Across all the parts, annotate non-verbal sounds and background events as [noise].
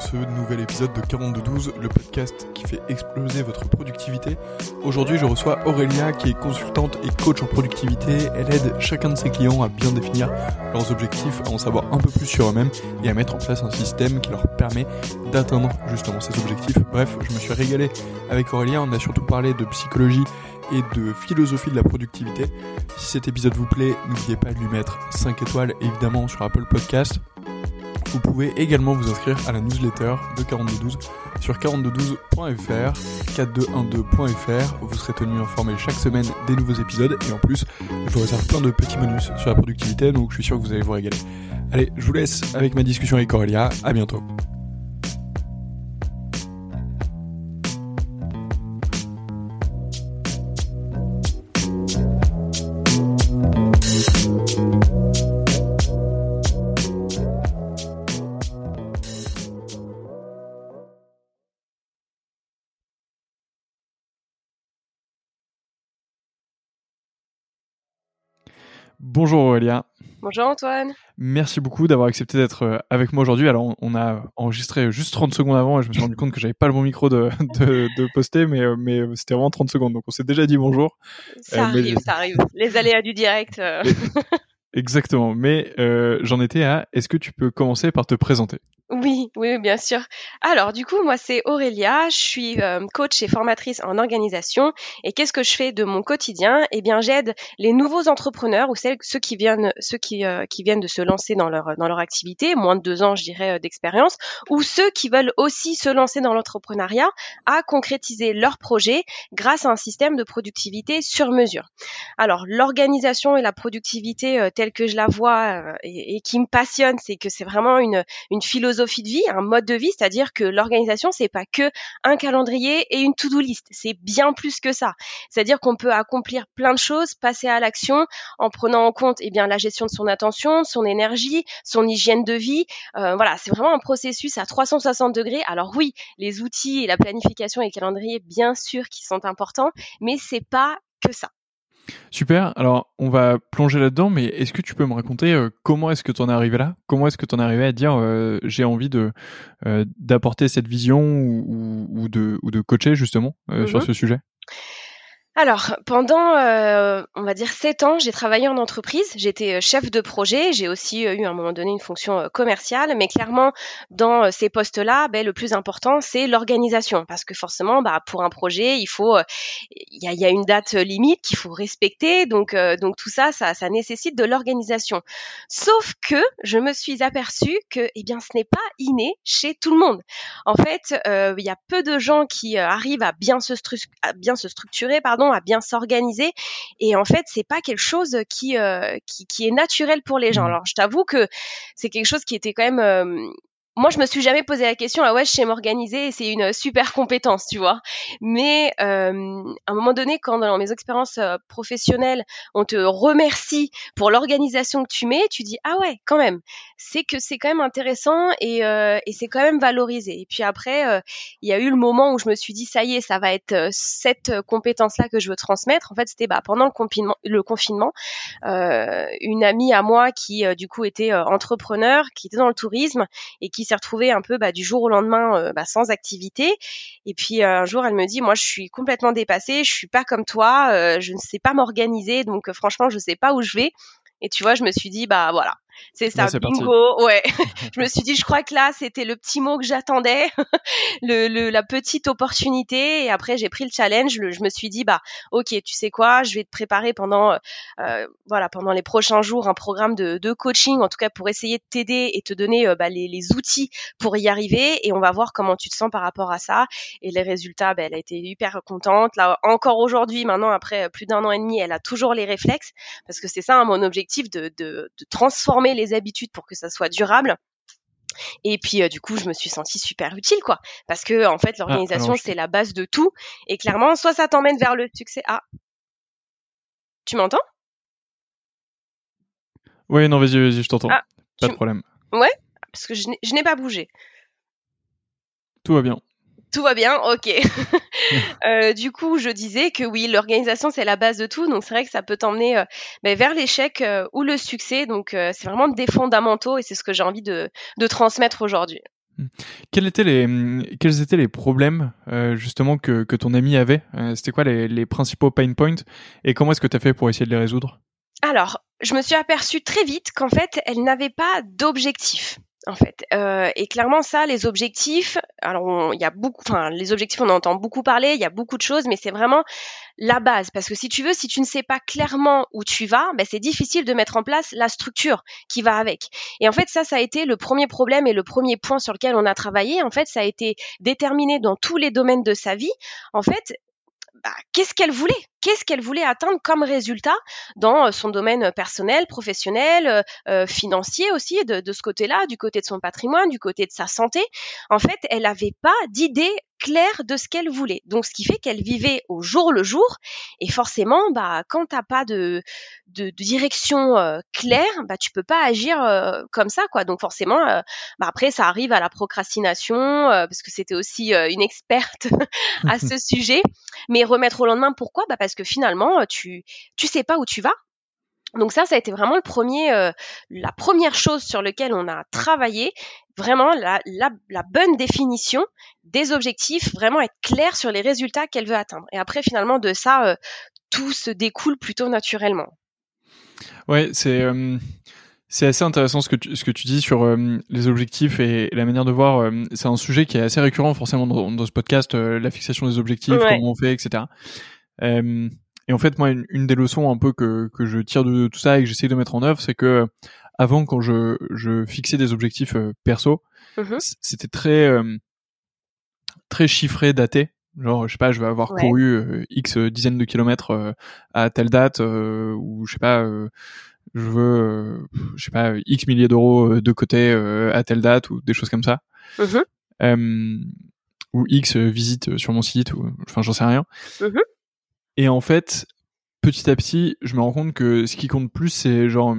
ce nouvel épisode de 4212, le podcast qui fait exploser votre productivité. Aujourd'hui, je reçois Aurélia qui est consultante et coach en productivité. Elle aide chacun de ses clients à bien définir leurs objectifs, à en savoir un peu plus sur eux-mêmes et à mettre en place un système qui leur permet d'atteindre justement ces objectifs. Bref, je me suis régalé avec Aurélia. On a surtout parlé de psychologie et de philosophie de la productivité. Si cet épisode vous plaît, n'oubliez pas de lui mettre 5 étoiles évidemment sur Apple Podcast. Vous pouvez également vous inscrire à la newsletter de 4212 sur 4212.fr, 4212.fr. Vous serez tenu informé chaque semaine des nouveaux épisodes et en plus, je vous réserve plein de petits bonus sur la productivité, donc je suis sûr que vous allez vous régaler. Allez, je vous laisse avec ma discussion avec Aurélia. À bientôt. Bonjour Aurélia. Bonjour Antoine. Merci beaucoup d'avoir accepté d'être euh, avec moi aujourd'hui. Alors, on a enregistré juste 30 secondes avant et je me suis rendu compte que j'avais pas le bon micro de, de, poster, mais, euh, mais c'était vraiment 30 secondes. Donc, on s'est déjà dit bonjour. Ça euh, arrive, ça arrive. Les aléas du direct. Exactement. Mais j'en étais à, est-ce que tu peux commencer par te présenter? Oui, oui, bien sûr. Alors, du coup, moi, c'est Aurélia. Je suis euh, coach et formatrice en organisation. Et qu'est-ce que je fais de mon quotidien? Eh bien, j'aide les nouveaux entrepreneurs ou ceux qui viennent, ceux qui, euh, qui viennent de se lancer dans leur dans leur activité, moins de deux ans, je dirais, euh, d'expérience, ou ceux qui veulent aussi se lancer dans l'entrepreneuriat, à concrétiser leur projet grâce à un système de productivité sur mesure. Alors, l'organisation et la productivité telle que je la vois et, et qui me passionne, c'est que c'est vraiment une une philosophie philosophie de vie, un mode de vie, c'est-à-dire que l'organisation c'est pas que un calendrier et une to-do list, c'est bien plus que ça. C'est-à-dire qu'on peut accomplir plein de choses, passer à l'action en prenant en compte eh bien la gestion de son attention, son énergie, son hygiène de vie. Euh, voilà, c'est vraiment un processus à 360 degrés. Alors oui, les outils et la planification et le calendrier bien sûr qui sont importants, mais c'est pas que ça. Super. Alors, on va plonger là-dedans, mais est-ce que tu peux me raconter euh, comment est-ce que tu en es arrivé là? Comment est-ce que tu en es arrivé à dire euh, j'ai envie de euh, d'apporter cette vision ou, de, ou de coacher justement sur mm-hmm. ce sujet? Alors, pendant, euh, on va dire, sept ans, j'ai travaillé en entreprise. J'étais euh, chef de projet. J'ai aussi euh, eu à un moment donné une fonction commerciale. Mais clairement, dans ces postes-là, ben, le plus important, c'est l'organisation. Parce que forcément, bah, pour un projet, il faut, il y a, y, a, une date limite qu'il faut respecter. Donc, donc tout ça, ça, ça nécessite de l'organisation. Sauf que je me suis aperçue que, eh bien, ce n'est pas inné chez tout le monde. En fait, il y a peu de gens qui arrivent à bien se, à bien se structurer, pardon à bien s'organiser. Et en fait, c'est pas quelque chose qui, euh, qui, qui est naturel pour les gens. Mmh. Alors, je t'avoue que c'est quelque chose qui était quand même euh, moi, je me suis jamais posé la question, ah ouais, je sais m'organiser, c'est une super compétence, tu vois. Mais euh, à un moment donné, quand dans mes expériences euh, professionnelles, on te remercie pour l'organisation que tu mets, tu dis, ah ouais, quand même, c'est que c'est quand même intéressant et, euh, et c'est quand même valorisé. Et puis après, euh, il y a eu le moment où je me suis dit, ça y est, ça va être euh, cette compétence-là que je veux transmettre. En fait, c'était bah, pendant le confinement, le confinement une amie à moi qui, du coup, était entrepreneur, qui était dans le tourisme et qui s'est retrouvée un peu bah, du jour au lendemain euh, bah, sans activité. Et puis euh, un jour, elle me dit, moi, je suis complètement dépassée, je suis pas comme toi, euh, je ne sais pas m'organiser, donc franchement, je sais pas où je vais. Et tu vois, je me suis dit, bah voilà, c'est ça, bingo. Ouais. [laughs] [laughs] je me suis dit, je crois que là, c'était le petit mot que j'attendais, [laughs] le, la petite opportunité. Et après, j'ai pris le challenge. je me suis dit, bah, ok, tu sais quoi, je vais te préparer pendant, euh, voilà, pendant les prochains jours un programme de, de, coaching, en tout cas pour essayer de t'aider et te donner euh, bah, les, les, outils pour y arriver. Et on va voir comment tu te sens par rapport à ça. Et les résultats, bah, elle a été hyper contente. Là, encore aujourd'hui, maintenant, après plus d'un an et demi, elle a toujours les réflexes parce que c'est ça hein, mon objectif de, de, de transformer les habitudes pour que ça soit durable. Et puis euh, du coup, je me suis sentie super utile, quoi, parce que en fait, ah, l'organisation c'est la base de tout. Et clairement, soit ça t'emmène vers le succès. Ah, tu m'entends? Oui, non, vas-y, vas-y, je t'entends. Ah, pas de problème. Ouais, parce que je n'ai pas bougé. Tout va bien. Tout va bien, ok. [laughs] euh, du coup, je disais que oui, l'organisation c'est la base de tout, donc c'est vrai que ça peut t'emmener euh, ben, vers l'échec euh, ou le succès. Donc c'est vraiment des fondamentaux et c'est ce que j'ai envie de, de transmettre aujourd'hui. Quels étaient les, hmm, quels étaient les problèmes justement que, que ton ami avait C'était quoi les, les principaux pain points et comment est-ce que tu as fait pour essayer de les résoudre? Alors, je me suis aperçue très vite qu'en fait, elle n'avait pas d'objectif en fait. Euh, et clairement, ça, les objectifs, alors il y a beaucoup, enfin, les objectifs, on entend beaucoup parler, il y a beaucoup de choses, mais c'est vraiment la base. Parce que si tu veux, si tu ne sais pas clairement où tu vas, ben, c'est difficile de mettre en place la structure qui va avec. Et en fait, ça, ça a été le premier problème et le premier point sur lequel on a travaillé. En fait, ça a été déterminé dans tous les domaines de sa vie. En fait, bah, qu'est-ce qu'elle voulait? Qu'est-ce qu'elle voulait atteindre comme résultat dans euh, son domaine personnel, professionnel, euh, euh, financier aussi, de, de ce côté-là, du côté de son patrimoine, du côté de sa santé. En fait, elle n'avait pas d'idée claire de ce qu'elle voulait. Donc, ce qui fait qu'elle vivait au jour le jour. Et forcément, bah, quand t'as pas de, de, de direction euh, claire, bah, tu peux pas agir euh, comme ça, quoi. Donc, forcément, euh, bah, après, ça arrive à la procrastination, parce que c'était aussi une experte [laughs] à ce sujet. Mais remettre au lendemain, pourquoi? Bah, que finalement, tu tu sais pas où tu vas. Donc ça, ça a été vraiment le premier, euh, la première chose sur laquelle on a travaillé, vraiment la, la, la, bonne définition des objectifs, vraiment être clair sur les résultats qu'elle veut atteindre. Et après, finalement, de ça, euh, tout se découle plutôt naturellement. Ouais, c'est euh, c'est assez intéressant ce que tu, ce que tu dis sur les objectifs et, la manière de voir. c'est un sujet qui est assez récurrent forcément dans, dans ce podcast, la fixation des objectifs, comment on fait, etc. Et en fait, moi, une, des leçons un peu que, que je tire de tout ça et que j'essaie de mettre en œuvre, c'est que avant, quand je, je fixais des objectifs euh, perso, mmh c'était très euh, très chiffré, daté. Genre, je sais pas, je vais avoir couru euh, x dizaines de kilomètres à telle date, ou je sais pas, je veux, je sais pas, x milliers d'euros de côté à telle date, ou des choses comme ça. Mmh ou x visites sur mon site, ou enfin, j'en sais rien. Mmh et en fait, petit à petit, je me rends compte que ce qui compte plus, c'est genre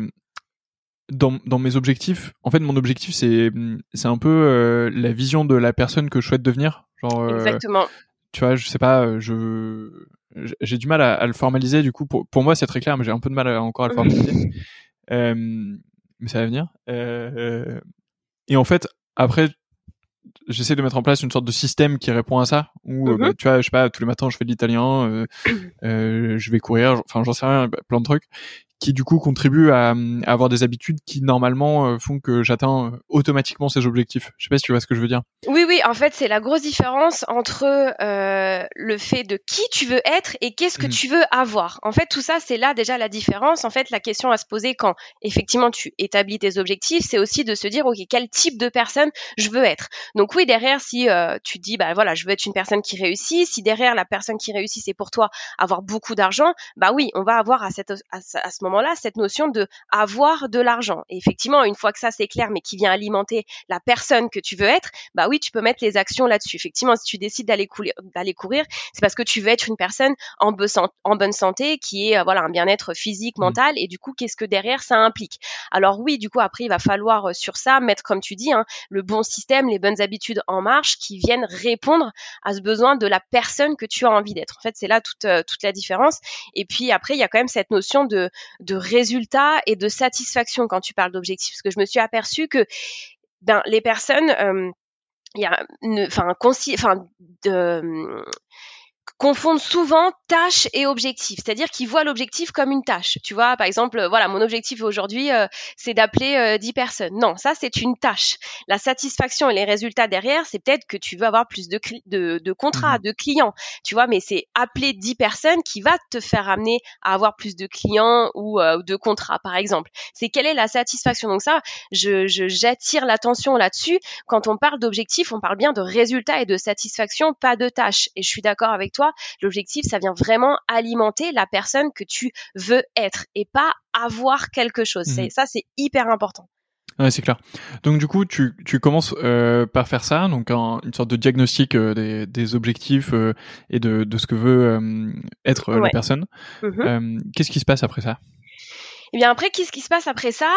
dans, dans mes objectifs. En fait, mon objectif, c'est c'est un peu euh, la vision de la personne que je souhaite devenir. Genre, euh, Exactement. Tu vois, je sais pas, euh, je j'ai du mal à, le formaliser. Du coup, pour, pour moi, c'est très clair, mais j'ai un peu de mal encore à le [laughs] formaliser. mais ça va venir. et en fait, après, j'essaie de mettre en place une sorte de système qui répond à ça où euh, bah, mhm. tu vois je sais pas tous les matins je fais de l'italien euh, [clears throat] euh, je vais courir enfin j'en sais rien plein de trucs qui du coup contribue à, à, avoir des habitudes qui normalement euh, font que j'atteins euh, automatiquement ces objectifs. Je sais pas si tu vois ce que je veux dire. Oui, oui, en fait, c'est la grosse différence entre euh, le fait de qui tu veux être et qu'est-ce que mmh. tu veux avoir. En fait, tout ça, c'est là déjà la différence. En fait, la question à se poser quand effectivement tu établis tes objectifs, c'est aussi de se dire, ok, quel type de personne je veux être. Donc oui, derrière, si euh, tu dis, bah voilà, je veux être une personne qui réussit, si derrière la personne qui réussit, c'est pour toi avoir beaucoup d'argent, bah oui, on va avoir à, cette, à, à ce moment-là cette notion de avoir de l'argent. Et effectivement, une fois que ça c'est clair, mais qui vient alimenter la personne que tu veux être, bah oui, tu peux mettre les actions là-dessus. Effectivement, si tu décides d'aller courir, d'aller courir, c'est parce que tu veux être une personne en, en bonne santé, qui est euh, voilà un bien-être physique, mmh. mental, et du coup, qu'est-ce que derrière ça implique? Alors oui, du coup, après, il va falloir euh, sur ça mettre, comme tu dis, hein, le bon système, les bonnes habitudes en marche, qui viennent répondre à ce besoin de la personne que tu as envie d'être. En fait, c'est là toute euh, toute la différence. Et puis après, il y a quand même cette notion de de résultat et de satisfaction quand tu parles d'objectifs. Parce que je me suis aperçue que ben, les personnes, euh, il y a, enfin, enfin, confondent souvent tâche et objectif, c'est-à-dire qu'ils voient l'objectif comme une tâche. Tu vois, par exemple, voilà, mon objectif aujourd'hui, euh, c'est d'appeler euh, 10 personnes. Non, ça c'est une tâche. La satisfaction et les résultats derrière, c'est peut-être que tu veux avoir plus de, de, de contrats, mmh de clients. Tu vois, mais c'est appeler 10 personnes qui va te faire amener à avoir plus de clients ou euh, de contrats, par exemple. C'est quelle est la satisfaction? Donc ça, je j'attire l'attention là-dessus. Quand on parle d'objectif, on parle bien de résultats et de satisfaction, pas de tâches. Et je suis d'accord avec toi L'objectif, ça vient vraiment alimenter la personne que tu veux être et pas avoir quelque chose. Mmh ça, c'est hyper important. Ouais, c'est clair. Donc du coup, tu, tu commences euh, par faire ça, donc une sorte de diagnostic euh, des, des, objectifs euh, et de, de, ce que veut être la personne. Mmh qu'est-ce qui se passe après ça? Eh bien après, qu'est-ce qui se passe après ça?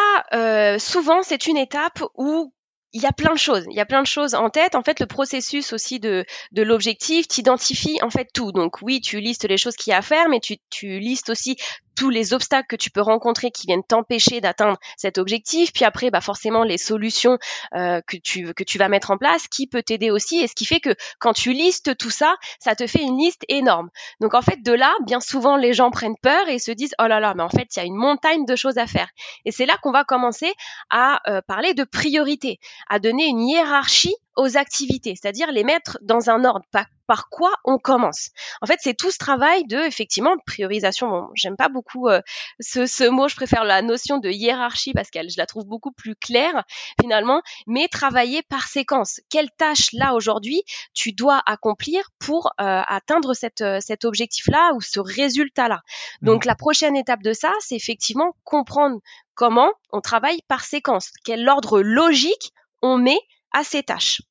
Souvent, c'est une étape où il y a plein de choses, il y a plein de choses en tête. En fait, le processus aussi de, de l'objectif, t'identifies en fait tout. Donc oui, tu listes les choses qu'il y a à faire, mais tu, tu listes aussi tous les obstacles que tu peux rencontrer qui viennent t'empêcher d'atteindre cet objectif. Puis après, bah forcément les solutions euh, que tu que tu vas mettre en place, qui peut t'aider aussi. Et ce qui fait que quand tu listes tout ça, ça te fait une liste énorme. Donc en fait, de là, bien souvent les gens prennent peur et se disent oh là là, mais en fait il y a une montagne de choses à faire. Et c'est là qu'on va commencer à euh, parler de priorité, à donner une hiérarchie aux activités, c'est-à-dire les mettre dans un ordre, par, par quoi on commence? En fait, c'est tout ce travail de effectivement priorisation. Bon, j'aime pas beaucoup euh, ce, ce, mot, je préfère la notion de hiérarchie parce qu'elle, je la trouve beaucoup plus claire finalement. Mais travailler par séquence. Quelle tâche là aujourd'hui tu dois accomplir pour euh, atteindre cette, euh, cet objectif-là ou ce résultat-là? Mmh. Donc la prochaine étape de ça, c'est effectivement comprendre comment on travaille par séquence, quel ordre logique on met à ces tâches.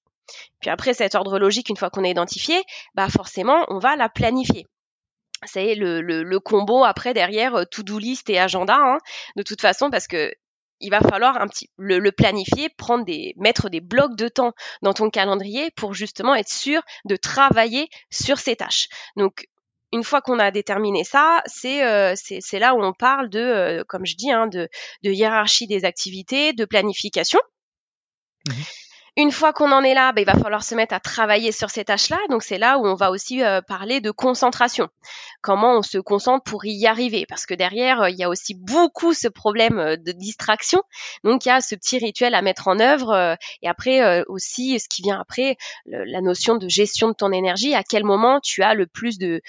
Puis après cet ordre logique, une fois qu'on a identifié, bah forcément, on va la planifier. C'est le, combo après derrière euh, to-do list et agenda, hein, de toute façon, parce que il va falloir un petit le, le, planifier, prendre des mettre des blocs de temps dans ton calendrier pour justement être sûr de travailler sur ces tâches. Donc une fois qu'on a déterminé ça, c'est euh, c'est là où on parle de, euh, comme je dis, hein, de, de hiérarchie des activités, de planification. Mmh une fois qu'on en est là, bah, il va falloir se mettre à travailler sur ces tâches-là. Donc c'est là où on va aussi euh, parler de concentration. Comment on se concentre pour y arriver? Parce que derrière, euh, il y a aussi beaucoup ce problème euh, de distraction. Donc il y a ce petit rituel à mettre en œuvre. et après aussi, ce qui vient après, la notion de gestion de ton énergie. À quel moment tu as le plus de,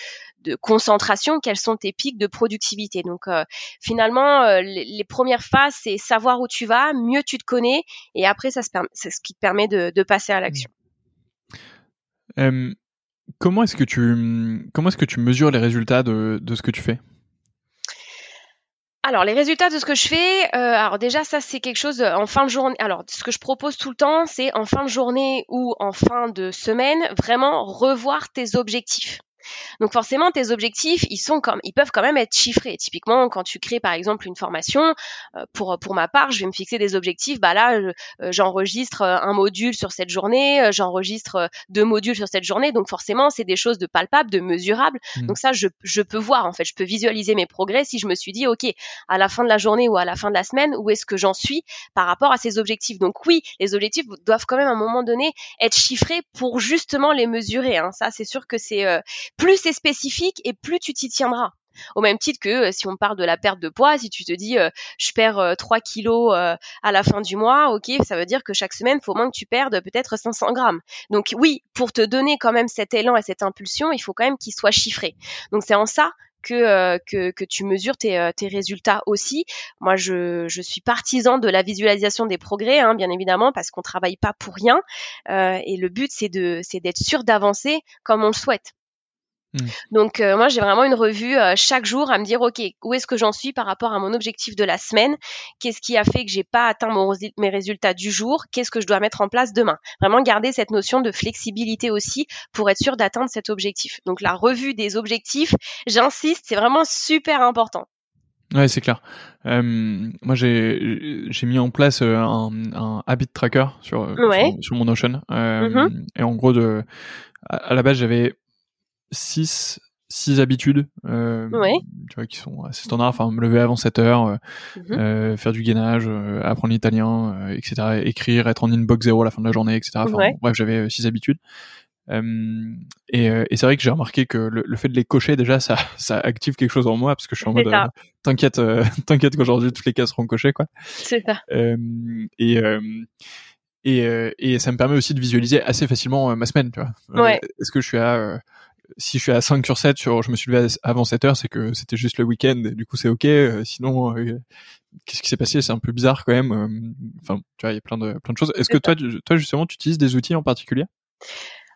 de concentration, quels sont tes pics de productivité? Donc euh, finalement, euh, les, premières phases, c'est savoir où tu vas, mieux tu te connais, et après, ça c'est ce qui te permet de, passer à l'action. comment est-ce que tu comment est-ce que tu mesures les résultats de, ce que tu fais? Alors les résultats de ce que je fais, euh, alors déjà ça c'est quelque chose en fin de journée. Alors ce que je propose tout le temps, c'est en fin de journée ou en fin de semaine, vraiment revoir tes objectifs. Donc forcément, tes objectifs, ils sont comme, ils peuvent quand même être chiffrés. Typiquement, quand tu crées par exemple une formation, euh, pour pour ma part, je vais me fixer des objectifs. Bah là, euh, j'enregistre euh, un module sur cette journée, j'enregistre deux modules sur cette journée. Donc forcément, c'est des choses de palpables, de mesurables. Mmh. Donc ça, je, je peux voir en fait, je peux visualiser mes progrès si je me suis dit, ok, à la fin de la journée ou à la fin de la semaine, où est-ce que j'en suis par rapport à ces objectifs? Donc oui, les objectifs doivent quand même à un moment donné être chiffrés pour justement les mesurer. Hein. Ça, c'est sûr que c'est plus c'est spécifique et plus tu t'y tiendras. Au même titre que euh, si on parle de la perte de poids, si tu te dis euh, je perds 3 euh, kilos à la fin du mois, ok, ça veut dire que chaque semaine, il faut moins que tu perdes peut-être 500 grammes. Donc oui, pour te donner quand même cet élan et cette impulsion, il faut quand même qu'il soit chiffré. Donc c'est en ça que, que, tu mesures tes, tes résultats aussi. Moi, je, je, suis partisan de la visualisation des progrès, hein, bien évidemment, parce qu'on travaille pas pour rien. et le but, c'est d'être sûr d'avancer comme on le souhaite. Mmh. Donc euh, moi j'ai vraiment une revue euh, chaque jour à me dire ok où est-ce que j'en suis par rapport à mon objectif de la semaine, qu'est-ce qui a fait que j'ai pas atteint mon, mes résultats du jour, qu'est-ce que je dois mettre en place demain? Vraiment garder cette notion de flexibilité aussi pour être sûr d'atteindre cet objectif. Donc la revue des objectifs, j'insiste, c'est vraiment super important. Ouais, c'est clair. Euh, moi, j'ai j'ai mis en place un, un habit tracker sur, sur, mon Notion. Mmh et en gros, de, à la base, j'avais six six habitudes euh, tu vois qui sont assez standards. Enfin me lever avant 7 heures euh, mhm. euh, faire du gainage apprendre l'italien etc écrire être en inbox zéro à la fin de la journée etc enfin, bref j'avais six habitudes. Et, et c'est vrai que j'ai remarqué que le, fait de les cocher déjà ça [laughs] ça active quelque chose en moi parce que je suis en mode t'inquiète [laughs] t'inquiète qu'aujourd'hui toutes les cases seront cochées quoi. C'est ça. Et et, et ça me permet aussi de visualiser assez facilement ma semaine tu vois. Ouais. est-ce que je suis à si je suis à 5 sur 7 sur je me suis levé avant 7 heures, c'est que c'était juste le week-end et du coup c'est ok. Euh, sinon, euh, qu'est-ce qui s'est passé? C'est un peu bizarre quand même. Euh, enfin, tu vois, il y a plein de plein de choses. Est-ce que toi, toi justement, tu utilises des outils en particulier?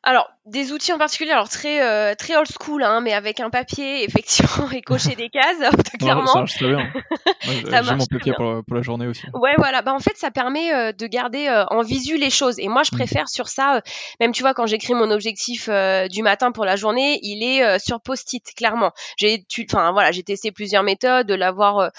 Alors, des outils en particulier, alors très euh, très old school, hein, mais avec un papier, [laughs] effectivement, et cocher des cases, clairement. ça marche très bien. [laughs] J'ai mon papier pour, pour, la journée aussi. Ouais, voilà. Bah, en fait, ça permet euh, de garder euh, en visu les choses. Et moi, je mm. préfère sur ça, même tu vois, quand j'écris mon objectif du matin pour la journée, il est sur post-it, clairement. J'ai, enfin voilà, j'ai testé plusieurs méthodes, de l'avoir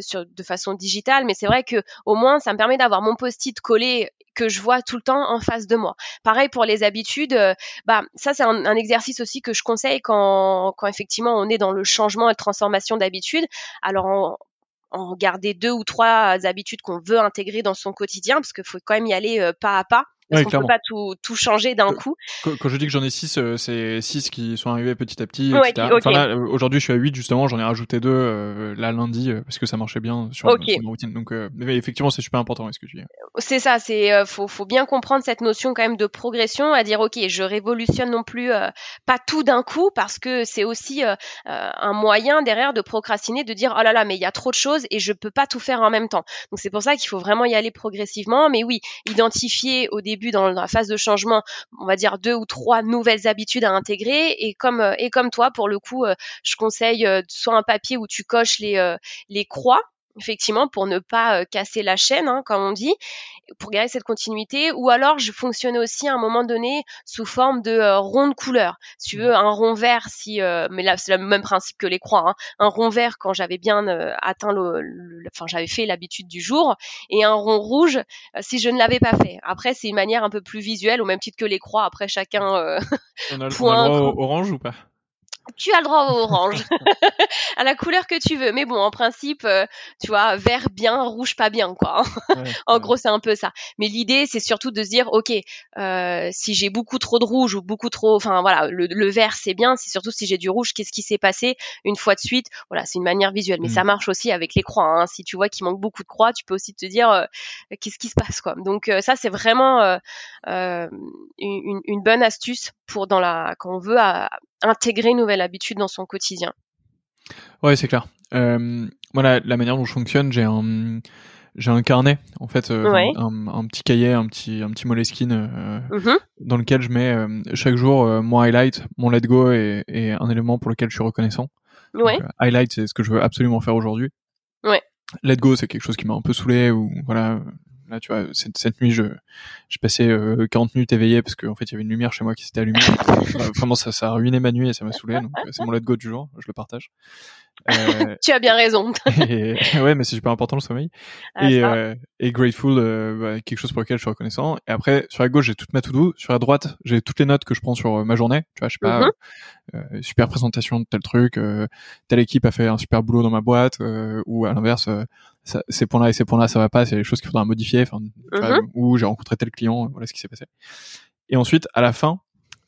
sur de façon digitale, mais c'est vrai que au moins, ça me permet d'avoir mon post-it collé que je vois tout le temps en face de moi. Pareil pour les habitudes, bah ça c'est un, exercice aussi que je conseille quand, quand effectivement on est dans le changement et la transformation d'habitude. Alors en garder deux ou trois habitudes qu'on veut intégrer dans son quotidien, parce qu'il faut quand même y aller pas à pas. Parce qu'on peut pas tout, tout changer d'un coup? Quand, je dis que j'en ai six, euh, c'est six qui sont arrivés petit à petit. Euh, aujourd'hui, je suis à 8 justement. J'en ai rajouté deux euh, là lundi parce que ça marchait bien sur, okay. ma routine. Donc, effectivement, c'est super important. ce que tu dis C'est ça. C'est faut, faut bien comprendre cette notion quand même de progression, à dire ok, je révolutionne non plus pas tout d'un coup parce que c'est aussi un moyen derrière de procrastiner, de dire oh là là, mais il y a trop de choses et je peux pas tout faire en même temps. Donc c'est pour ça qu'il faut vraiment y aller progressivement. Mais oui, identifier au début dans la phase de changement, on va dire deux ou trois nouvelles habitudes à intégrer. Et comme euh, et comme toi, pour le coup, euh, je conseille euh, soit un papier où tu coches les les croix effectivement pour ne pas casser la chaîne hein, comme on dit pour garder cette continuité. Ou alors je fonctionnais aussi à un moment donné sous forme de euh, rond de couleur. Si tu veux un rond vert si mais là c'est le même principe que les croix hein, un rond vert quand j'avais bien atteint le, enfin j'avais fait l'habitude du jour. Et un rond rouge si je ne l'avais pas fait. Après c'est une manière un peu plus visuelle au même titre que les croix. Après chacun on a, [laughs] point, orange ou pas? Tu as le droit au orange, [laughs] à la couleur que tu veux. Mais bon, en principe, euh, tu vois, vert bien, rouge pas bien, quoi. en gros, c'est un peu ça. Mais l'idée, c'est surtout de se dire, ok, euh, si j'ai beaucoup trop de rouge ou beaucoup trop, enfin voilà, le, vert c'est bien. C'est surtout si j'ai du rouge, qu'est-ce qui s'est passé une fois de suite? Voilà, c'est une manière visuelle. Mais ça mm. marche aussi avec les croix. Hein. Si tu vois qu'il manque beaucoup de croix, tu peux aussi te dire, euh, qu'est-ce qui se passe, quoi. Donc ça, c'est vraiment une, une, bonne astuce pour dans la quand on veut intégrer une nouvelle habitude dans son quotidien. Ouais, c'est clair. Euh, voilà, la manière dont je fonctionne, j'ai un j'ai un carnet en fait, euh, un, petit cahier, un petit un petit moleskine euh, mm-hmm. dans lequel je mets euh, chaque jour mon highlight, mon let go et, et, un élément pour lequel je suis reconnaissant. Ouais. highlight, c'est ce que je veux absolument faire aujourd'hui. Ouais. Let go, c'est quelque chose qui m'a un peu saoulé ou voilà, Là, tu vois, cette, cette nuit, je, je passais 40 minutes éveillé parce qu'en fait, il y avait une lumière chez moi qui s'était allumée. [laughs] Vraiment, ça, ça a ruiné ma nuit et ça m'a saoulé. Donc, c'est mon let go du jour. Je le partage. Euh, [laughs] tu as bien raison. [laughs] et, ouais, mais c'est super important le sommeil. Ah, et, euh, et grateful, euh, bah, quelque chose pour lequel je suis reconnaissant. Et après, sur la gauche, j'ai toute ma to-do. Sur la droite, j'ai toutes les notes que je prends sur ma journée. Tu vois, je sais pas, mm-hmm. super présentation de tel truc, telle équipe a fait un super boulot dans ma boîte, ou à l'inverse, ces points-là et ces points-là, ça va pas, c'est les choses qu'il faudra modifier. Enfin, mm-hmm. ou j'ai rencontré tel client, voilà ce qui s'est passé. Et ensuite, à la fin,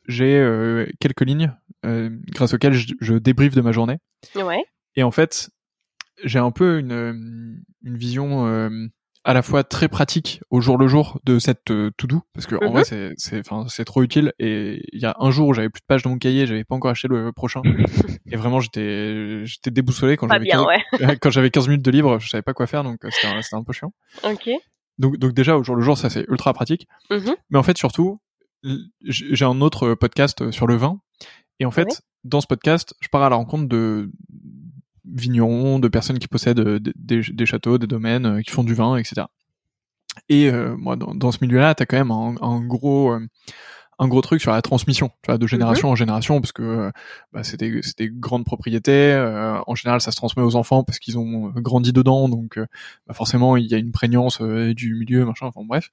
j'ai quelques lignes grâce auxquelles je, je débriefe de ma journée. Ouais. Et en fait, j'ai un peu une, une vision euh, à la fois très pratique au jour le jour de cette euh, to-do parce que en vrai mhm. c'est c'est enfin c'est trop utile. Et il y a un jour où j'avais plus de pages dans mon cahier j'avais pas encore acheté le prochain. [laughs] Et vraiment j'étais j'étais déboussolé quand j'avais [laughs] quand j'avais 15 minutes de libre je savais pas quoi faire donc euh, c'était un, un peu chiant. Ok. Donc donc déjà au jour le jour ça c'est ultra pratique. Mhm. mais en fait surtout j'ai un autre podcast sur le vin. Et en fait dans ce podcast je pars à la rencontre de vignerons, de personnes qui possèdent euh, des, châteaux, des domaines, euh, qui font du vin, etc. Et euh, moi, dans, ce milieu-là, t'as quand même un, gros un gros truc sur la transmission, tu vois, de génération mhm. en génération, parce que bah, c'est des, des, grandes propriétés. en général, ça se transmet aux enfants parce qu'ils ont grandi dedans, donc bah, forcément, il y a une prégnance du milieu, machin. Enfin bref.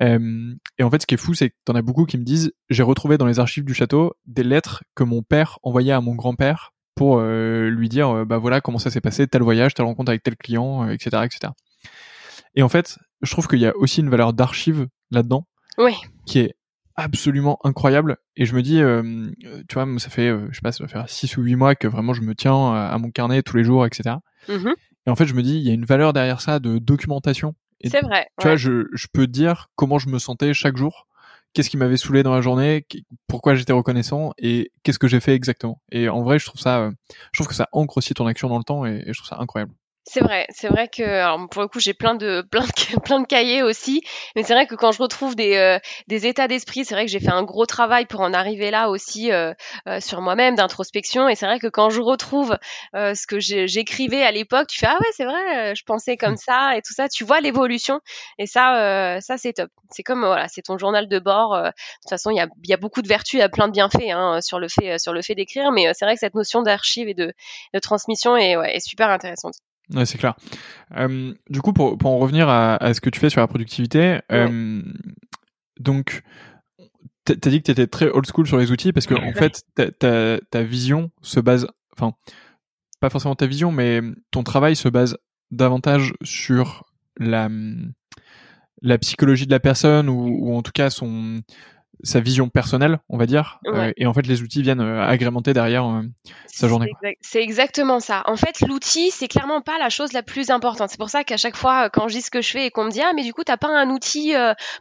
et en fait, ce qui est fou, c'est que t'en as beaucoup qui me disent, j'ai retrouvé dans les archives du château des lettres que mon père envoyait à mon grand-père pour euh, lui dire euh, bah voilà comment ça s'est passé tel voyage telle rencontre avec tel client etc euh, etc et en fait je trouve qu'il y a aussi une valeur d'archive là-dedans oui. qui est absolument incroyable. Et je me dis tu vois ça fait je sais pas ça faire 6 ou 8 mois que vraiment je me tiens à, mon carnet tous les jours etc mm-hmm. et en fait je me dis il y a une valeur derrière ça de documentation. C'est vrai tu vois je, je peux dire comment je me sentais chaque jour qu'est-ce qui m'avait saoulé dans la journée, pourquoi j'étais reconnaissant et qu'est-ce que j'ai fait exactement. Et en vrai, je trouve ça, euh, je trouve que ça ancre aussi ton action dans le temps et, je trouve ça incroyable. C'est vrai, c'est vrai que alors pour le coup j'ai plein de [laughs] plein de plein de cahiers aussi, mais c'est vrai que quand je retrouve des euh, des états d'esprit, c'est vrai que j'ai fait un gros travail pour en arriver là aussi euh, euh, sur moi-même d'introspection et c'est vrai que quand je retrouve ce que j'écrivais à l'époque, tu fais ah ouais c'est vrai, je pensais comme ça et tout ça, tu vois l'évolution et ça ça c'est top. C'est comme voilà, c'est ton journal de bord. de toute façon il y a il y a beaucoup de vertus, il y a plein de bienfaits hein, sur le fait sur le fait d'écrire, mais c'est vrai que cette notion d'archive et de de transmission est ouais, est super intéressante. Ouais, c'est clair. Euh, du coup, pour, pour en revenir à, à, ce que tu fais sur la productivité, euh, donc, t'as dit que tu étais très old school sur les outils parce que, en fait, ta, vision se base, enfin, pas forcément ta vision, mais ton travail se base davantage sur la, la psychologie de la personne ou, ou en tout cas son, sa vision personnelle, on va dire. Euh, et en fait, les outils viennent euh, agrémenter derrière euh, sa journée. C'est exactement ça. En fait, l'outil, c'est clairement pas la chose la plus importante. C'est pour ça qu'à chaque fois, quand je dis ce que je fais et qu'on me dit ah mais du coup t'as pas un outil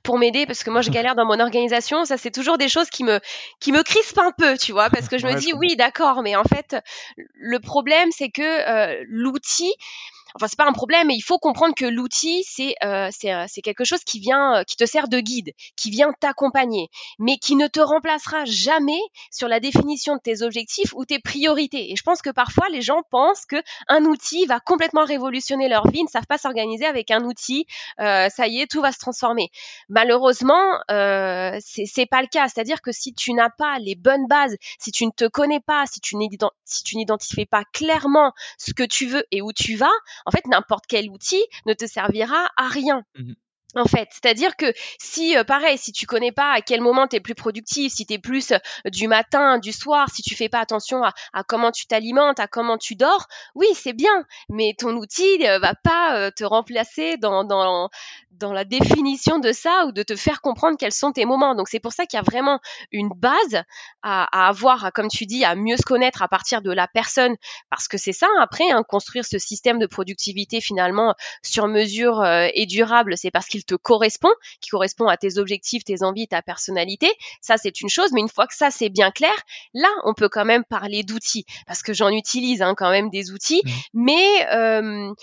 pour m'aider? Parce que moi je [laughs] galère dans mon organisation, ça c'est toujours des choses qui me qui me crispent un peu, tu vois, parce que je me dis oui d'accord, mais en fait le problème c'est que l'outil enfin c'est pas un problème, mais il faut comprendre que l'outil c'est euh, euh, c'est quelque chose qui vient euh, qui te sert de guide, qui vient t'accompagner, mais qui ne te remplacera jamais sur la définition de tes objectifs ou tes priorités. Et je pense que parfois les gens pensent que un outil va complètement révolutionner leur vie, ne savent pas s'organiser avec un outil, euh, ça y est tout va se transformer. Malheureusement, euh, c'est pas le cas. C'est-à-dire que si tu n'as pas les bonnes bases, si tu ne te connais pas, si tu n'identifies pas clairement ce que tu veux et où tu vas, en fait, n'importe quel outil ne te servira à rien. Mmh en fait, c'est-à-dire que si, euh, pareil, si tu connais pas à quel moment tu es plus productif, si tu es plus euh, du matin, du soir, si tu fais pas attention à, comment tu t'alimentes, à comment tu dors, oui, c'est bien, mais ton outil ne va pas te remplacer dans, dans, dans la définition de ça ou de te faire comprendre quels sont tes moments. Donc c'est pour ça qu'il y a vraiment une base à, avoir, comme tu dis, à mieux se connaître à partir de la personne, parce que c'est ça après, hein, construire ce système de productivité finalement sur mesure euh, et durable, c'est parce qu'il te correspond, qui correspond à tes objectifs, tes envies, ta personnalité. Ça c'est une chose, mais une fois que ça c'est bien clair, là on peut quand même parler d'outils, parce que j'en utilise hein, quand même des outils, mmh. mais euh,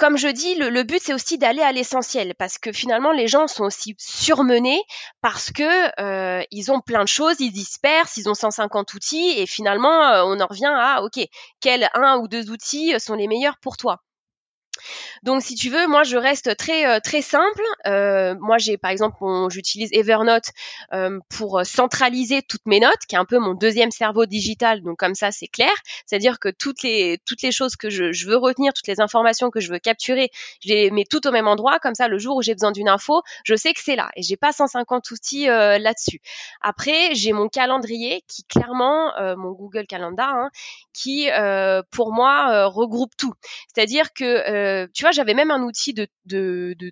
comme je dis, le, but c'est aussi d'aller à l'essentiel parce que finalement les gens sont aussi surmenés parce que euh, ils ont plein de choses, ils dispersent, ils ont 150 outils et finalement euh, on en revient à ok quels un ou deux outils sont les meilleurs pour toi? Donc si tu veux, moi je reste très euh, très simple. Euh, moi j'ai par exemple, j'utilise Evernote euh, pour centraliser toutes mes notes, qui est un peu mon deuxième cerveau digital. Donc comme ça c'est clair, c'est-à-dire que toutes les toutes les choses que je, je, veux retenir, toutes les informations que je veux capturer, je les mets toutes au même endroit. Comme ça, le jour où j'ai besoin d'une info, je sais que c'est là et j'ai pas 150 outils là-dessus. Après j'ai mon calendrier qui clairement mon Google Calendar, hein, qui pour moi regroupe tout. C'est-à-dire que euh, tu vois, j'avais même un outil de,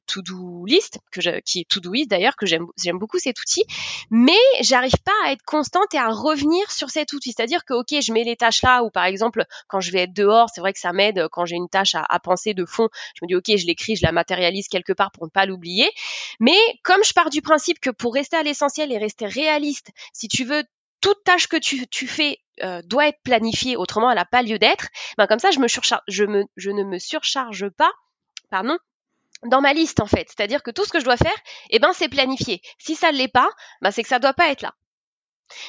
to-do list, que qui est Todoist d'ailleurs, que j'aime, beaucoup cet outil, mais j'arrive pas à être constante et à revenir sur cet outil. C'est-à-dire que, ok, je mets les tâches là, ou par exemple, quand je vais être dehors, c'est vrai que ça m'aide quand j'ai une tâche à penser de fond. Je me dis, ok, je l'écris, je la matérialise quelque part pour ne pas l'oublier. Mais comme je pars du principe que pour rester à l'essentiel et rester réaliste, si tu veux toute tâche que tu, fais euh, doit être planifiée, autrement elle n'a pas lieu d'être, ben comme ça je, ne me surcharge pas pardon, dans ma liste en fait. C'est-à-dire que tout ce que je dois faire, eh ben c'est planifié. Si ça ne l'est pas, ben c'est que ça doit pas être là.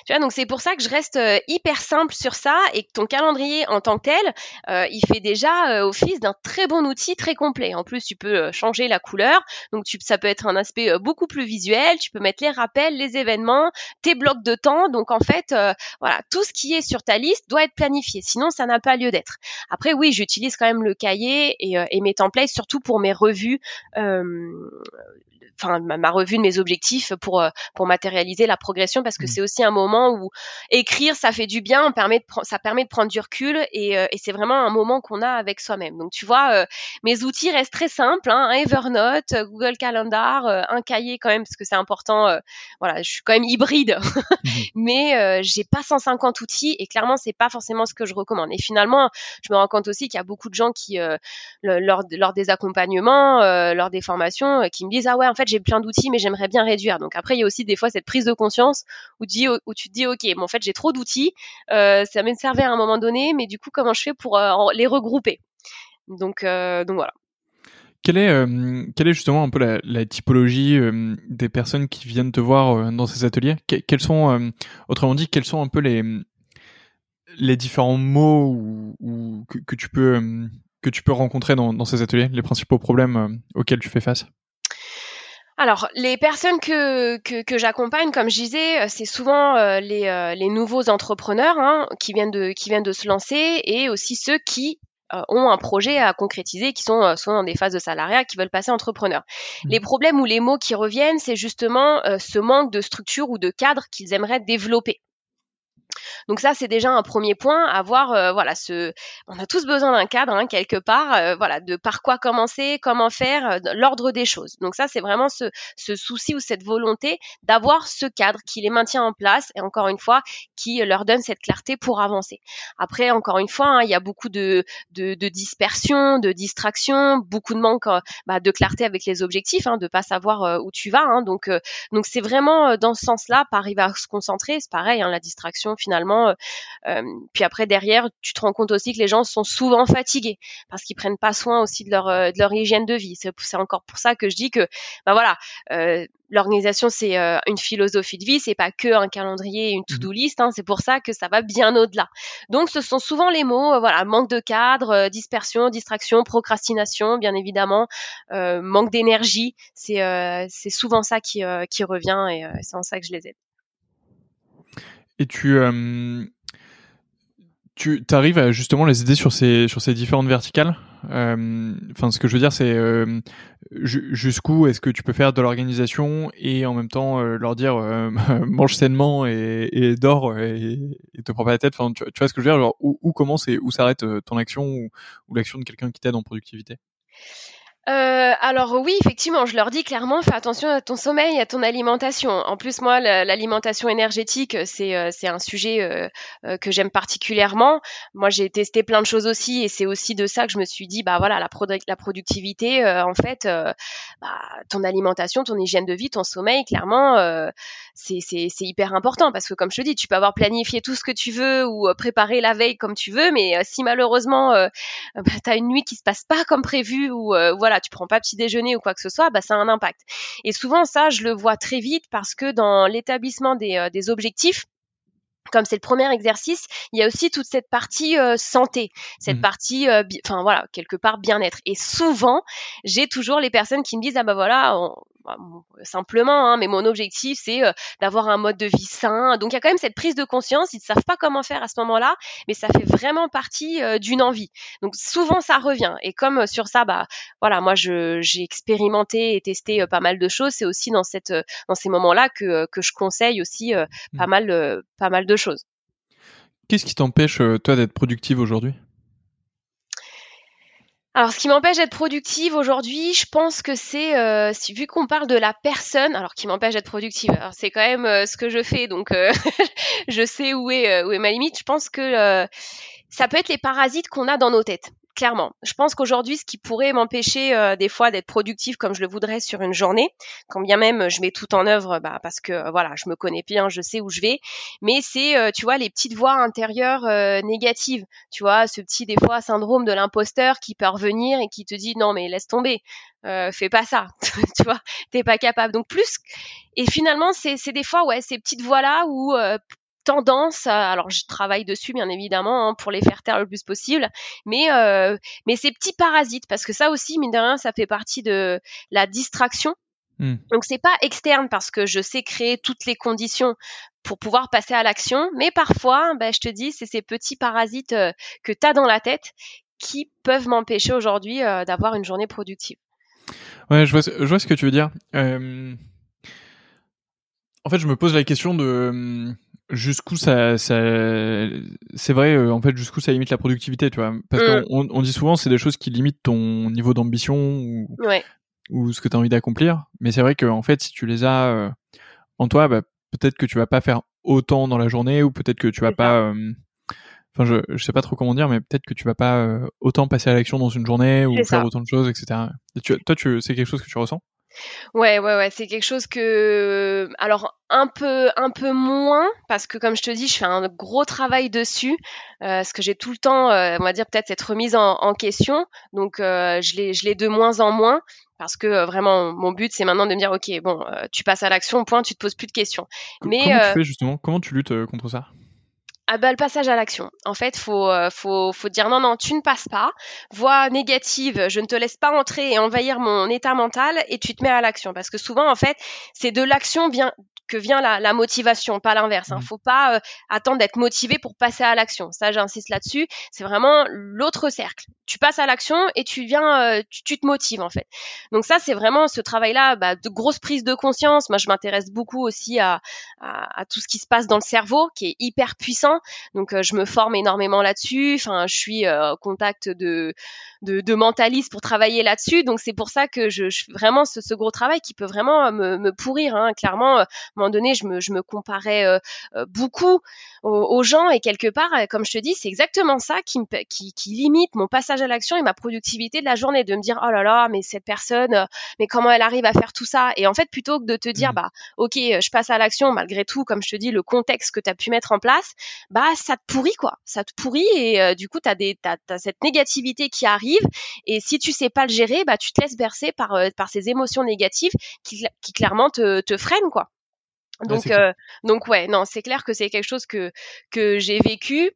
Tu vois, donc c'est pour ça que je reste euh, hyper simple sur ça et que ton calendrier en tant que tel, euh, il fait déjà office d'un très bon outil très complet. En plus, tu peux changer la couleur, donc tu, ça peut être un aspect beaucoup plus visuel. Tu peux mettre les rappels, les événements, tes blocs de temps. Donc en fait, voilà, tout ce qui est sur ta liste doit être planifié. Sinon, ça n'a pas lieu d'être. Après, oui, j'utilise quand même le cahier et, et, mes templates surtout pour mes revues enfin ma, revue de mes objectifs pour euh, pour matérialiser la progression parce que mmh. c'est aussi un moment où écrire ça fait du bien, on permet de ça permet de prendre du recul et, euh, et c'est vraiment un moment qu'on a avec soi-même. Donc tu vois, euh, mes outils restent très simples, hein, Evernote, Google Calendar, un cahier quand même parce que c'est important. voilà, je suis quand même hybride, [laughs] mmh. mais j'ai pas 150 outils et clairement c'est pas forcément ce que je recommande. Et finalement, je me rends compte aussi qu'il y a beaucoup de gens qui lors lors des accompagnements, lors des formations, qui me disent ah ouais en fait j'ai plein d'outils, mais j'aimerais bien réduire. Donc après, il y a aussi des fois cette prise de conscience où tu, où tu te dis, ok, en fait, j'ai trop d'outils, euh, ça me servait à un moment donné, mais du coup, comment je fais pour euh, les regrouper? Donc, euh, donc voilà. Quelle est, quelle est justement un peu la, typologie des personnes qui viennent te voir dans ces ateliers? Quels sont, autrement dit, quels sont un peu les, les différents mots ou, que, tu peux que tu peux rencontrer dans ces ateliers, les principaux problèmes auxquels tu fais face? Alors, les personnes que, que, j'accompagne, comme je disais, euh, c'est souvent euh, les, euh, les, nouveaux entrepreneurs hein, qui, viennent de, qui viennent de se lancer et aussi ceux qui ont un projet à concrétiser, qui sont soit dans des phases de salariat, qui veulent passer entrepreneur. Mmh. Les problèmes ou les mots qui reviennent, c'est justement ce manque de structure ou de cadre qu'ils aimeraient développer. Donc ça, c'est déjà un premier point. Avoir, euh, voilà, ce, on a tous besoin d'un cadre hein, quelque part, euh, voilà, de par quoi commencer, comment faire, euh, l'ordre des choses. Donc ça, c'est vraiment ce, ce, souci ou cette volonté d'avoir ce cadre qui les maintient en place et encore une fois, qui leur donne cette clarté pour avancer. Après, encore une fois, hein, il y a beaucoup de, de, de, dispersion, de distraction, beaucoup de manque bah, de clarté avec les objectifs, hein, de pas savoir où tu vas. Hein. donc, donc c'est vraiment dans ce sens-là, pas arriver à se concentrer. C'est pareil, hein, la distraction finalement euh, euh, puis après derrière, tu te rends compte aussi que les gens sont souvent fatigués parce qu'ils prennent pas soin aussi de leur euh, de leur hygiène de vie. C'est encore pour ça que je dis que ben voilà, l'organisation c'est une philosophie de vie, c'est pas que un calendrier, une to-do mmh list. Hein, c'est pour ça que ça va bien au-delà. Donc ce sont souvent les mots, voilà, manque de cadre, dispersion, distraction, procrastination, bien évidemment, manque d'énergie. C'est c'est souvent ça qui qui revient et c'est en ça que je les aide. Et tu, euh, tu arrives à justement les aider sur ces, sur ces différentes verticales? Euh, Enfin, ce que je veux dire, c'est euh, jusqu'où est-ce que tu peux faire de l'organisation et en même temps leur dire [laughs] mange sainement et, et dors et, te prends pas la tête? Enfin, tu, vois ce que je veux dire? Genre, Où, où commence et où s'arrête ton action ou, ou l'action de quelqu'un qui t'aide en productivité? Euh, alors oui, effectivement, je leur dis clairement, fais attention à ton sommeil, à ton alimentation. En plus, moi, l'alimentation énergétique, c'est euh, un sujet euh, que j'aime particulièrement. Moi, j'ai testé plein de choses aussi, et c'est aussi de ça que je me suis dit, bah voilà, la, productivité, en fait, bah, ton alimentation, ton hygiène de vie, ton sommeil, clairement, c'est hyper important parce que comme je te dis, tu peux avoir planifié tout ce que tu veux ou préparé la veille comme tu veux, mais si malheureusement bah, une nuit qui se passe pas comme prévu ou voilà tu prends pas petit déjeuner ou quoi que ce soit, bah ça a un impact. Et souvent ça, je le vois très vite parce que dans l'établissement des, euh, des objectifs, comme c'est le premier exercice, il y a aussi toute cette partie euh, santé, cette mmh. partie, euh, enfin voilà, quelque part bien-être. Et souvent, j'ai toujours les personnes qui me disent ah bah voilà, bah, simplement, hein, mais mon objectif c'est euh, d'avoir un mode de vie sain. Donc il y a quand même cette prise de conscience. Ils ne savent pas comment faire à ce moment-là, mais ça fait vraiment partie euh, d'une envie. Donc souvent ça revient. Et comme euh, sur ça, bah voilà, moi j'ai expérimenté et testé pas mal de choses. C'est aussi dans cette dans ces moments-là que que je conseille aussi pas mmh. mal pas mal de choses. Qu'est-ce qui t'empêche toi d'être productive aujourd'hui? Alors, ce qui m'empêche d'être productive aujourd'hui, je pense que c'est, euh, vu qu'on parle de la personne, alors qui m'empêche d'être productive, alors c'est quand même euh, ce que je fais, donc euh, [laughs] je sais où est, où est ma limite. Je pense que ça peut être les parasites qu'on a dans nos têtes clairement. Je pense qu'aujourd'hui, ce qui pourrait m'empêcher euh, des fois d'être productif comme je le voudrais sur une journée, quand bien même je mets tout en œuvre, bah, parce que euh, voilà, je me connais bien, je sais où je vais, mais c'est, euh, tu vois, les petites voix intérieures négatives, tu vois, ce petit des fois syndrome de l'imposteur qui peut revenir et qui te dit non mais laisse tomber, fais pas ça, [laughs] tu vois, t'es pas capable. Donc plus et finalement c'est des fois ouais ces petites voix là où tendance, alors je travaille dessus bien évidemment hein, pour les faire taire le plus possible, mais euh, mais ces petits parasites parce que ça aussi mine de rien ça fait partie de la distraction. Hmm. Donc c'est pas externe parce que je sais créer toutes les conditions pour pouvoir passer à l'action, mais parfois, ben, je te dis, c'est ces petits parasites euh, que tu as dans la tête qui peuvent m'empêcher aujourd'hui euh, d'avoir une journée productive. Ouais, je vois, je vois ce que tu veux dire. En fait, je me pose la question de jusqu'où ça, ça c'est vrai euh, en fait jusqu'où ça limite la productivité tu vois. Parce mm. qu'on on dit souvent c'est des choses qui limitent ton niveau d'ambition ou ou ce que tu as envie d'accomplir. Mais c'est vrai que en fait si tu les as euh, en toi bah, peut-être que tu vas pas faire autant dans la journée ou peut-être que tu vas pas euh, enfin je je sais pas trop comment dire mais peut-être que tu vas pas autant passer à l'action dans une journée ou faire autant de choses etc toi tu c'est quelque chose que tu ressens? Ouais, ouais, ouais, c'est quelque chose que, alors un peu, un peu moins, parce que comme je te dis, je fais un gros travail dessus, euh, parce que j'ai tout le temps, euh, on va dire peut-être cette remise en, question, donc euh, je l'ai, je l'ai de moins en moins, parce que vraiment mon but c'est maintenant de me dire, ok, bon, tu passes à l'action, point, tu te poses plus de questions. Mais comment tu fais justement? Comment tu luttes contre ça? Ah bah, le passage à l'action. En fait, faut, euh, faut, faut dire non, non, tu ne passes pas. Voix négative, je ne te laisse pas entrer et envahir mon état mental et tu te mets à l'action. Parce que souvent, en fait, c'est de l'action bien que vient la, motivation, pas l'inverse. Hein. Mmh. Faut pas euh, attendre d'être motivé pour passer à l'action. Ça, j'insiste là-dessus. C'est vraiment l'autre cercle. Tu passes à l'action et tu viens, euh, tu, te motives en fait. Donc ça, c'est vraiment ce travail-là bah, de grosse prise de conscience. Moi, je m'intéresse beaucoup aussi à, à, tout ce qui se passe dans le cerveau, qui est hyper puissant. Donc, euh, je me forme énormément là-dessus. Enfin, je suis au contact de, de, de mentalistes pour travailler là-dessus. Donc, c'est pour ça que je, je vraiment ce, ce, gros travail qui peut vraiment me, me pourrir. Hein. Clairement, un moment donné, je me, je me comparais euh, euh, beaucoup aux, gens et quelque part, euh, comme je te dis, c'est exactement ça qui, me, qui, qui limite mon passage à l'action et ma productivité de la journée, de me dire oh là là, mais cette personne, mais comment elle arrive à faire tout ça? Et en fait, plutôt que de te dire mmh. bah ok, je passe à l'action malgré tout, comme je te dis, le contexte que tu as pu mettre en place, bah ça te pourrit quoi, ça te pourrit et du coup tu as des cette négativité qui arrive et si tu sais pas le gérer, bah tu te laisses bercer par par ces émotions négatives qui, qui clairement te, te freinent quoi. Donc, euh, donc ouais, non, c'est clair que c'est quelque chose que que j'ai vécu.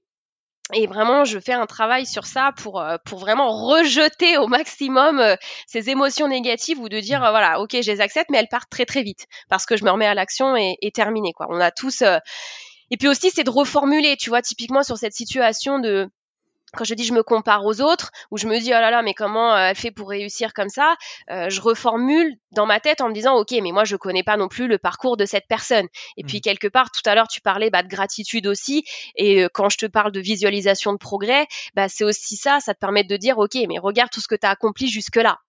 Et vraiment, je fais un travail sur ça pour euh, pour vraiment rejeter au maximum euh, ces émotions négatives ou de dire mmh. voilà, ok, je les accepte, mais elles partent très très vite parce que je me remets à l'action et, et terminé quoi. On a tous et puis aussi, c'est de reformuler, tu vois, typiquement sur cette situation de quand je dis je me compare aux autres ou je me dis oh là là mais comment euh, elle fait pour réussir comme ça euh, je reformule dans ma tête en me disant ok mais moi je connais pas non plus le parcours de cette personne. Et puis mmh. quelque part tout à l'heure tu parlais bah, de gratitude aussi. Et euh, quand je te parle de visualisation de progrès bah c'est aussi ça ça te permet de dire ok mais regarde tout ce que tu as accompli jusque là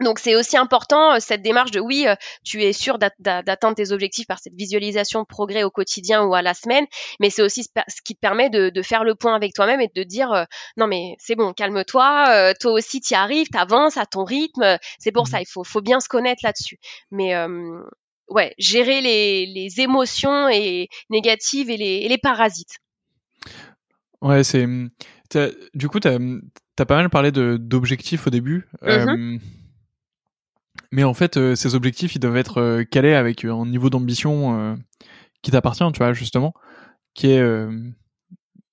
donc c'est aussi important euh, cette démarche de oui, euh, tu es sûr d'atteindre tes objectifs par cette visualisation de progrès au quotidien ou à la semaine, mais c'est aussi ce qui te permet de, faire le point avec toi-même et de dire euh, non mais c'est bon, calme-toi, toi aussi tu y arrives, avances à ton rythme, c'est pour ça mmh il faut, faut bien se connaître là-dessus. Mais ouais, gérer les, émotions et négatives et les, parasites. Ouais, c'est du coup tu as, pas mal parlé d'objectifs au début. Mmh mais en fait, euh, ces objectifs, ils doivent être euh, calés avec un niveau d'ambition euh, qui t'appartient, tu vois, justement, qui est,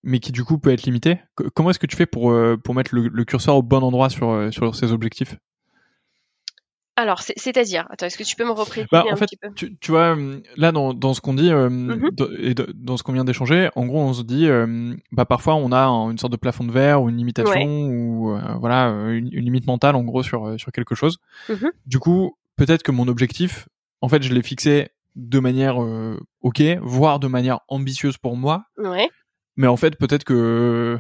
mais qui du coup peut être limité. comment est-ce que tu fais pour pour mettre le, le, curseur au bon endroit sur sur ces objectifs? Alors, c'est-à-dire, attends, est-ce que tu peux me bah, en fait, Tu, tu, vois, là dans, dans ce qu'on dit euh, mmh et dans ce qu'on vient d'échanger, en gros, on se dit, euh, bah parfois on a une sorte de plafond de verre ou une limitation ou euh, voilà une, limite mentale en gros sur sur quelque chose. Mmh du coup, peut-être que mon objectif, en fait, je l'ai fixé de manière ok, voire de manière ambitieuse pour moi. Ouais. Mais en fait, peut-être que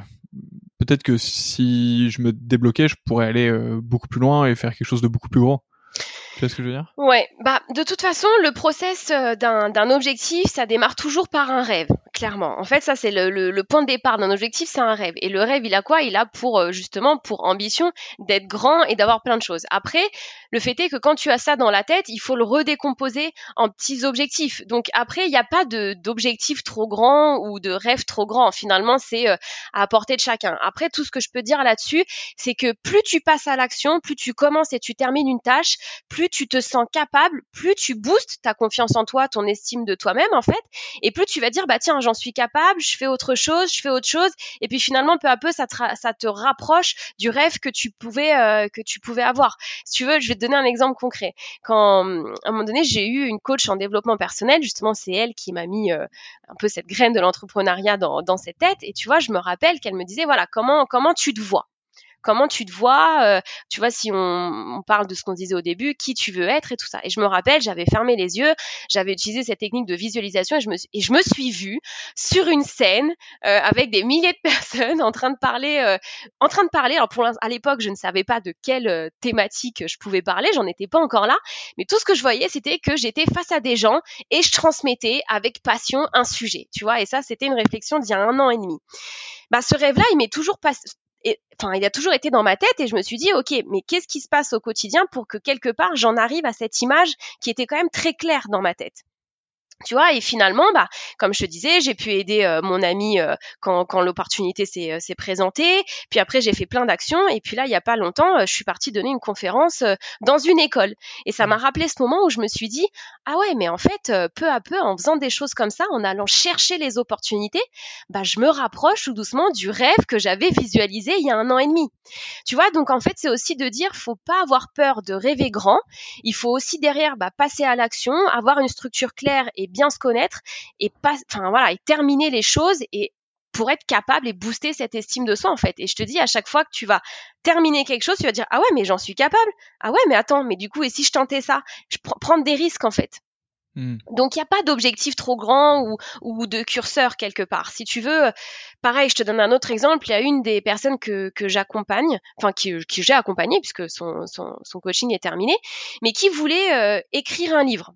peut-être que si je me débloquais, je pourrais aller beaucoup plus loin et faire quelque chose de beaucoup plus gros. Tu vois ce que je veux dire? Ouais, bah de toute façon, le process euh, d'un objectif, ça démarre toujours par un rêve, clairement. En fait, ça c'est le, point de départ d'un objectif, c'est un rêve. Et le rêve, il a quoi? Il a pour euh, justement pour ambition d'être grand et d'avoir plein de choses. Après, le fait est que quand tu as ça dans la tête, il faut le redécomposer en petits objectifs. Donc après, il n'y a pas d'objectif trop grand ou de rêve trop grand. Finalement, c'est euh, à portée de chacun. Après, tout ce que je peux dire là-dessus, c'est que plus tu passes à l'action, plus tu commences et tu termines une tâche, plus tu te sens capable, plus tu boostes ta confiance en toi, ton estime de toi-même en fait, et plus tu vas dire bah tiens j'en suis capable, je fais autre chose, je fais autre chose, et puis finalement peu à peu ça te, rapproche du rêve que tu pouvais euh, que tu pouvais avoir. Si tu veux, je vais te donner un exemple concret. Quand à un moment donné j'ai eu une coach en développement personnel, justement c'est elle qui m'a mis euh, un peu cette graine de l'entrepreneuriat dans, dans cette tête, et tu vois je me rappelle qu'elle me disait voilà comment comment tu te vois? Comment tu te vois, euh, tu vois, si on, parle de ce qu'on disait au début, qui tu veux être et tout ça. Et je me rappelle, j'avais fermé les yeux, j'avais utilisé cette technique de visualisation et je me, et je me suis vue sur une scène euh, avec des milliers de [laughs] personnes en train de parler, euh, en train de parler. Alors pour à l'époque, je ne savais pas de quelle thématique je pouvais parler, j'en étais pas encore là, mais tout ce que je voyais, c'était que j'étais face à des gens et je transmettais avec passion un sujet, tu vois. Et ça, c'était une réflexion d'il y a un an et demi. Bah, ce rêve-là, il m'est toujours pas, enfin, il a toujours été dans ma tête et je me suis dit, ok, mais qu'est-ce qui se passe au quotidien pour que quelque part j'en arrive à cette image qui était quand même très claire dans ma tête? Tu vois, et finalement, bah, comme je te disais, j'ai pu aider euh, mon ami euh, quand, quand l'opportunité s'est, euh, s'est présentée. Puis après, j'ai fait plein d'actions. Et puis là, il y a pas longtemps, je suis partie donner une conférence dans une école. Et ça m'a rappelé ce moment où je me suis dit, ah ouais, mais en fait, peu à peu, en faisant des choses comme ça, en allant chercher les opportunités, bah, je me rapproche tout doucement du rêve que j'avais visualisé il y a un an et demi. Tu vois, donc en fait, c'est aussi de dire, faut pas avoir peur de rêver grand. Il faut aussi derrière bah, passer à l'action, avoir une structure claire et bien se connaître et pas, enfin voilà, et terminer les choses et pour être capable et booster cette estime de soi en fait. Et je te dis à chaque fois que tu vas terminer quelque chose, tu vas dire ah ouais mais j'en suis capable. Ah ouais mais attends mais du coup et si je tentais ça, je pr prendre des risques en fait. Hmm. Donc il n'y a pas d'objectif trop grand ou, ou, de curseur quelque part. Si tu veux, pareil, je te donne un autre exemple. Il y a une des personnes que, que j'accompagne, enfin qui, qui j'ai accompagné puisque son, son, son, coaching est terminé, mais qui voulait euh, écrire un livre.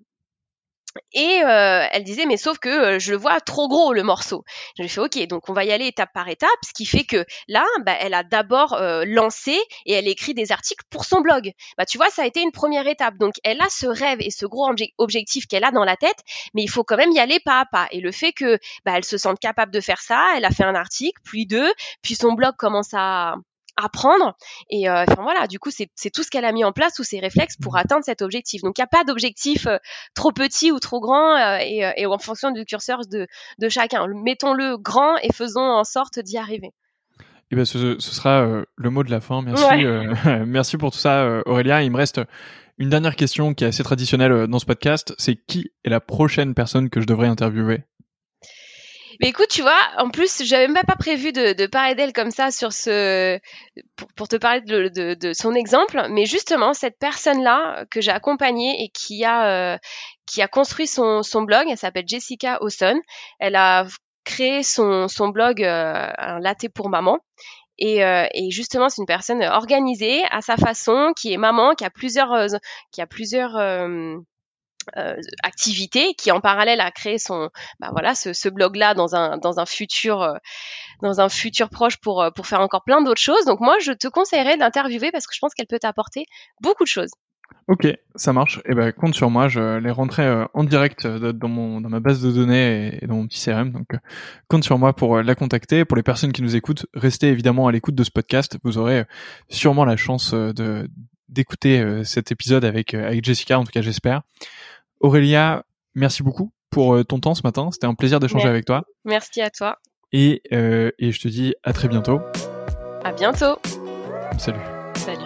Et euh, elle disait, mais sauf que euh, je le vois trop gros le morceau. Je lui fais, ok, donc on va y aller étape par étape, ce qui fait que là, bah, elle a d'abord euh, lancé et elle écrit des articles pour son blog. Bah, tu vois, ça a été une première étape. Donc elle a ce rêve et ce gros objectif qu'elle a dans la tête, mais il faut quand même y aller pas à pas. Et le fait que bah, elle se sente capable de faire ça, elle a fait un article, puis deux, puis son blog commence à apprendre. Et euh, enfin voilà, du coup, c'est tout ce qu'elle a mis en place, tous ses réflexes pour mmh. atteindre cet objectif. Donc il n'y a pas d'objectif euh, trop petit ou trop grand euh, et, et, en fonction du curseur de, de chacun. Mettons-le grand et faisons en sorte d'y arriver. Eh ben, ce, ce sera le mot de la fin. Merci, [laughs] merci pour tout ça, Aurélia. Il me reste une dernière question qui est assez traditionnelle dans ce podcast. C'est qui est la prochaine personne que je devrais interviewer? Mais écoute, tu vois, en plus, j'avais même pas prévu de, de parler d'elle comme ça sur ce, pour, pour te parler de, de, de, son exemple, mais justement, cette personne-là que j'ai accompagnée et qui a, euh, qui a construit son, son blog, elle s'appelle Jessica Hawson. Elle a créé son, son blog euh, un latte pour maman. Et, euh, et, justement, c'est une personne organisée à sa façon, qui est maman, qui a plusieurs, euh, qui a plusieurs euh, activité qui en parallèle a créé son bah voilà ce, blog là dans un dans un futur euh, dans un futur proche pour euh, pour faire encore plein d'autres choses donc moi je te conseillerais d'interviewer parce que je pense qu'elle peut t'apporter beaucoup de choses Ok, ça marche. Et eh ben compte sur moi, je les rentrerai en direct dans mon dans ma base de données et dans mon petit CRM. Donc compte sur moi pour la contacter. Pour les personnes qui nous écoutent, restez évidemment à l'écoute de ce podcast. Vous aurez sûrement la chance de d'écouter euh, cet épisode euh, avec, Jessica, en tout cas j'espère. Aurélia, merci beaucoup pour euh, ton temps ce matin. C'était un plaisir d'échanger avec toi. Merci à toi. Et, je te dis à très bientôt. À bientôt. Salut. Salut.